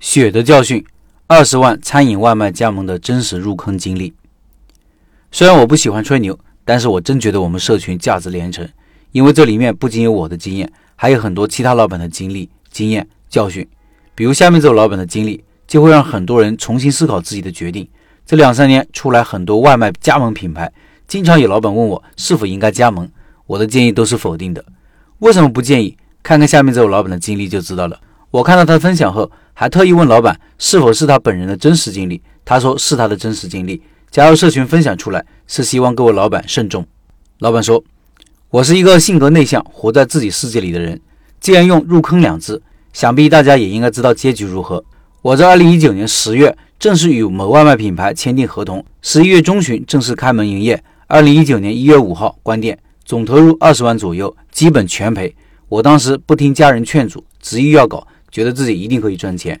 血的教训，二十万餐饮外卖加盟的真实入坑经历。虽然我不喜欢吹牛，但是我真觉得我们社群价值连城，因为这里面不仅有我的经验，还有很多其他老板的经历、经验、教训。比如下面这位老板的经历，就会让很多人重新思考自己的决定。这两三年出来很多外卖加盟品牌，经常有老板问我是否应该加盟，我的建议都是否定的。为什么不建议？看看下面这位老板的经历就知道了。我看到他分享后，还特意问老板是否是他本人的真实经历。他说是他的真实经历。加入社群分享出来，是希望各位老板慎重。老板说：“我是一个性格内向、活在自己世界里的人。既然用入坑两字，想必大家也应该知道结局如何。我在二零一九年十月正式与某外卖品牌签订合同，十一月中旬正式开门营业，二零一九年一月五号关店，总投入二十万左右，基本全赔。我当时不听家人劝阻，执意要搞。”觉得自己一定可以赚钱，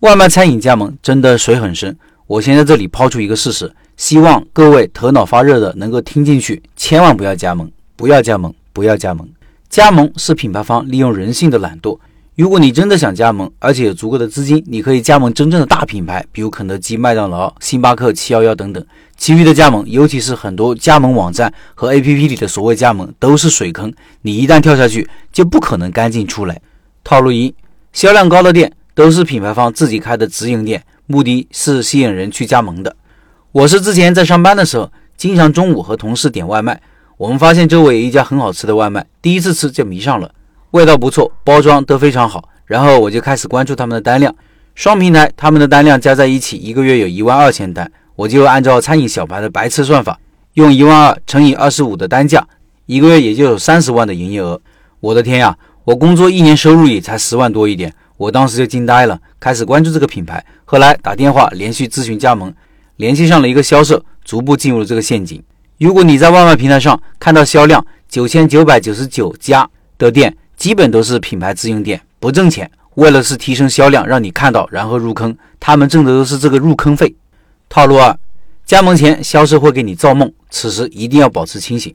外卖餐饮加盟真的水很深。我先在这里抛出一个事实，希望各位头脑发热的能够听进去，千万不要加盟，不要加盟，不要加盟。加盟是品牌方利用人性的懒惰。如果你真的想加盟，而且有足够的资金，你可以加盟真正的大品牌，比如肯德基、麦当劳、星巴克、七幺幺等等。其余的加盟，尤其是很多加盟网站和 APP 里的所谓加盟，都是水坑。你一旦跳下去，就不可能干净出来。套路一。销量高的店都是品牌方自己开的直营店，目的是吸引人去加盟的。我是之前在上班的时候，经常中午和同事点外卖，我们发现周围有一家很好吃的外卖，第一次吃就迷上了，味道不错，包装都非常好。然后我就开始关注他们的单量，双平台他们的单量加在一起，一个月有一万二千单。我就按照餐饮小白的白痴算法，用一万二乘以二十五的单价，一个月也就有三十万的营业额。我的天呀！我工作一年收入也才十万多一点，我当时就惊呆了，开始关注这个品牌。后来打电话连续咨询加盟，联系上了一个销售，逐步进入了这个陷阱。如果你在外卖平台上看到销量九千九百九十九家的店，基本都是品牌自营店，不挣钱。为了是提升销量，让你看到然后入坑，他们挣的都是这个入坑费。套路二，加盟前销售会给你造梦，此时一定要保持清醒。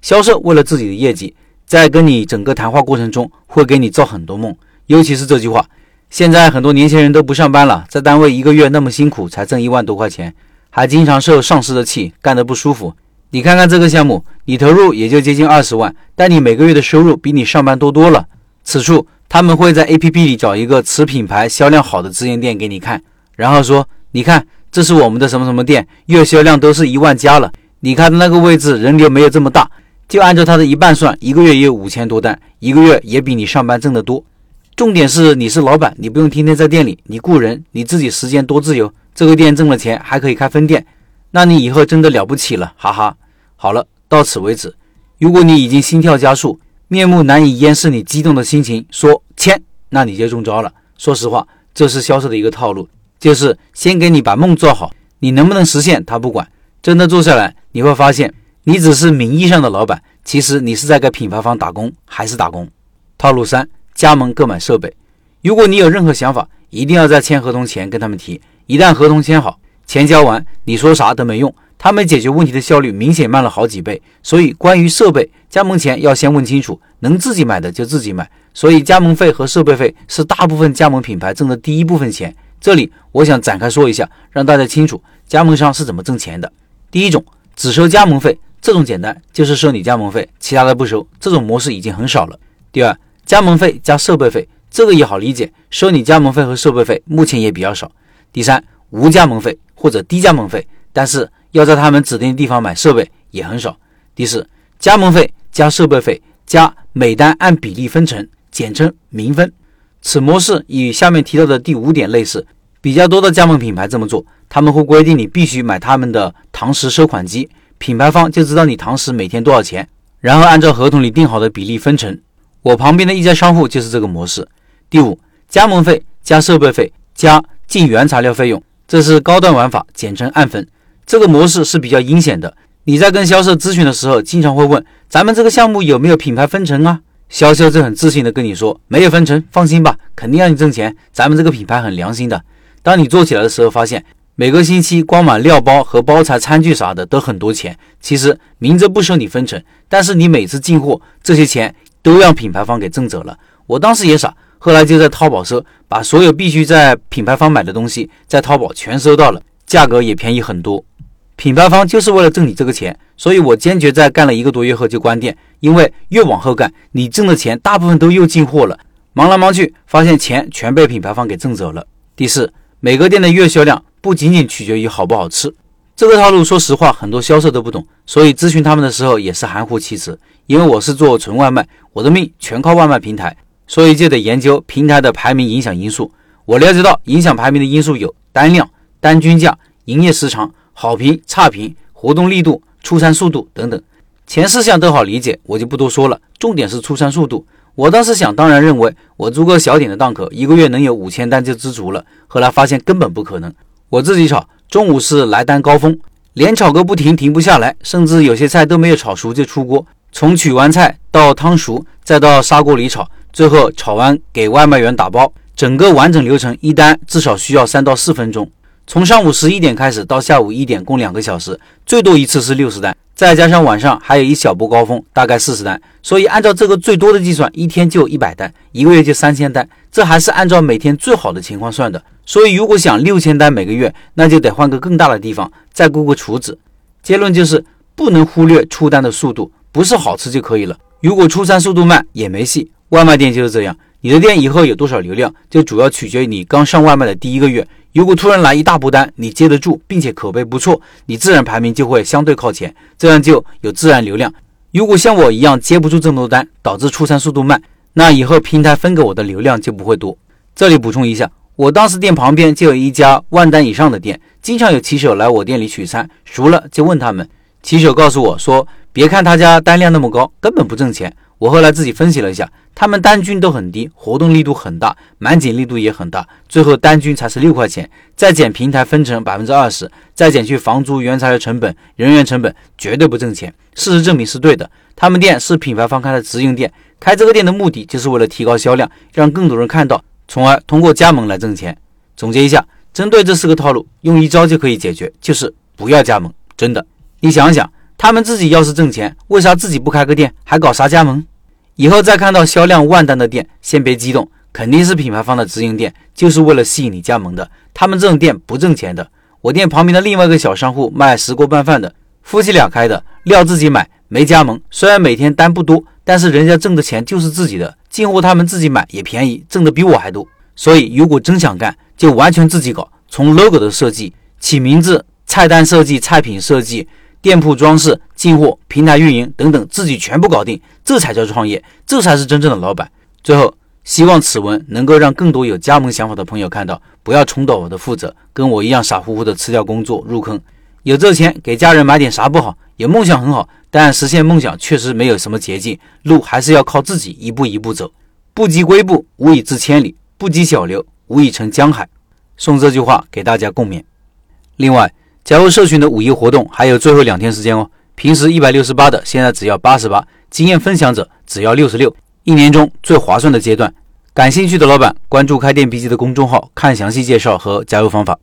销售为了自己的业绩。在跟你整个谈话过程中，会给你造很多梦，尤其是这句话。现在很多年轻人都不上班了，在单位一个月那么辛苦，才挣一万多块钱，还经常受上司的气，干得不舒服。你看看这个项目，你投入也就接近二十万，但你每个月的收入比你上班多多了。此处他们会在 APP 里找一个此品牌销量好的直营店给你看，然后说：“你看，这是我们的什么什么店，月销量都是一万加了。你看那个位置，人流没有这么大。”就按照他的一半算，一个月也有五千多单，一个月也比你上班挣得多。重点是你是老板，你不用天天在店里，你雇人，你自己时间多自由。这个店挣了钱，还可以开分店，那你以后真的了不起了，哈哈。好了，到此为止。如果你已经心跳加速，面目难以掩饰你激动的心情，说签，那你就中招了。说实话，这是销售的一个套路，就是先给你把梦做好，你能不能实现他不管，真的做下来，你会发现。你只是名义上的老板，其实你是在给品牌方打工，还是打工？套路三：加盟购买设备。如果你有任何想法，一定要在签合同前跟他们提。一旦合同签好，钱交完，你说啥都没用，他们解决问题的效率明显慢了好几倍。所以，关于设备加盟前要先问清楚，能自己买的就自己买。所以，加盟费和设备费是大部分加盟品牌挣的第一部分钱。这里我想展开说一下，让大家清楚加盟商是怎么挣钱的。第一种，只收加盟费。这种简单，就是收你加盟费，其他的不收。这种模式已经很少了。第二，加盟费加设备费，这个也好理解，收你加盟费和设备费，目前也比较少。第三，无加盟费或者低加盟费，但是要在他们指定的地方买设备也很少。第四，加盟费加设备费加每单按比例分成，简称明分。此模式与下面提到的第五点类似，比较多的加盟品牌这么做，他们会规定你必须买他们的堂食收款机。品牌方就知道你堂食每天多少钱，然后按照合同里定好的比例分成。我旁边的一家商户就是这个模式。第五，加盟费加设备费加进原材料费用，这是高端玩法，简称按分。这个模式是比较阴险的。你在跟销售咨询的时候，经常会问咱们这个项目有没有品牌分成啊？销售就很自信的跟你说没有分成，放心吧，肯定让你挣钱。咱们这个品牌很良心的。当你做起来的时候，发现。每个星期光买料包和包材、餐具啥的都很多钱。其实明着不收你分成，但是你每次进货这些钱都让品牌方给挣走了。我当时也傻，后来就在淘宝搜，把所有必须在品牌方买的东西在淘宝全搜到了，价格也便宜很多。品牌方就是为了挣你这个钱，所以我坚决在干了一个多月后就关店，因为越往后干，你挣的钱大部分都又进货了，忙来忙去，发现钱全被品牌方给挣走了。第四，每个店的月销量不仅仅取决于好不好吃，这个套路说实话很多销售都不懂，所以咨询他们的时候也是含糊其辞。因为我是做纯外卖，我的命全靠外卖平台，所以就得研究平台的排名影响因素。我了解到影响排名的因素有单量、单均价、营业时长。好评、差评、活动力度、出餐速度等等，前四项都好理解，我就不多说了。重点是出餐速度。我当时想当然认为，我租个小点的档口，一个月能有五千单就知足了。后来发现根本不可能。我自己炒，中午是来单高峰，连炒个不停，停不下来，甚至有些菜都没有炒熟就出锅。从取完菜到汤熟，再到砂锅里炒，最后炒完给外卖员打包，整个完整流程一单至少需要三到四分钟。从上午十一点开始到下午一点，共两个小时，最多一次是六十单，再加上晚上还有一小波高峰，大概四十单。所以按照这个最多的计算，一天就一百单，一个月就三千单。这还是按照每天最好的情况算的。所以如果想六千单每个月，那就得换个更大的地方，再雇个厨子。结论就是不能忽略出单的速度，不是好吃就可以了。如果出餐速度慢也没戏。外卖店就是这样，你的店以后有多少流量，就主要取决于你刚上外卖的第一个月。如果突然来一大波单，你接得住，并且口碑不错，你自然排名就会相对靠前，这样就有自然流量。如果像我一样接不住这么多单，导致出餐速度慢，那以后平台分给我的流量就不会多。这里补充一下，我当时店旁边就有一家万单以上的店，经常有骑手来我店里取餐，熟了就问他们，骑手告诉我说，别看他家单量那么高，根本不挣钱。我后来自己分析了一下，他们单均都很低，活动力度很大，满减力度也很大，最后单均才是六块钱，再减平台分成百分之二十，再减去房租、原材料成本、人员成本，绝对不挣钱。事实证明是对的。他们店是品牌方开的直营店，开这个店的目的就是为了提高销量，让更多人看到，从而通过加盟来挣钱。总结一下，针对这四个套路，用一招就可以解决，就是不要加盟。真的，你想想。他们自己要是挣钱，为啥自己不开个店，还搞啥加盟？以后再看到销量万单的店，先别激动，肯定是品牌方的直营店，就是为了吸引你加盟的。他们这种店不挣钱的。我店旁边的另外一个小商户卖石锅拌饭的，夫妻俩开的，料自己买，没加盟。虽然每天单不多，但是人家挣的钱就是自己的，进货他们自己买也便宜，挣的比我还多。所以如果真想干，就完全自己搞，从 logo 的设计、起名字、菜单设计、菜品设计。店铺装饰、进货、平台运营等等，自己全部搞定，这才叫创业，这才是真正的老板。最后，希望此文能够让更多有加盟想法的朋友看到，不要重蹈我的覆辙，跟我一样傻乎乎的辞掉工作入坑。有这钱给家人买点啥不好？有梦想很好，但实现梦想确实没有什么捷径，路还是要靠自己一步一步走。不积跬步，无以至千里；不积小流，无以成江海。送这句话给大家共勉。另外。加入社群的五一活动还有最后两天时间哦，平时一百六十八的，现在只要八十八，经验分享者只要六十六，一年中最划算的阶段。感兴趣的老板关注开店笔记的公众号，看详细介绍和加入方法。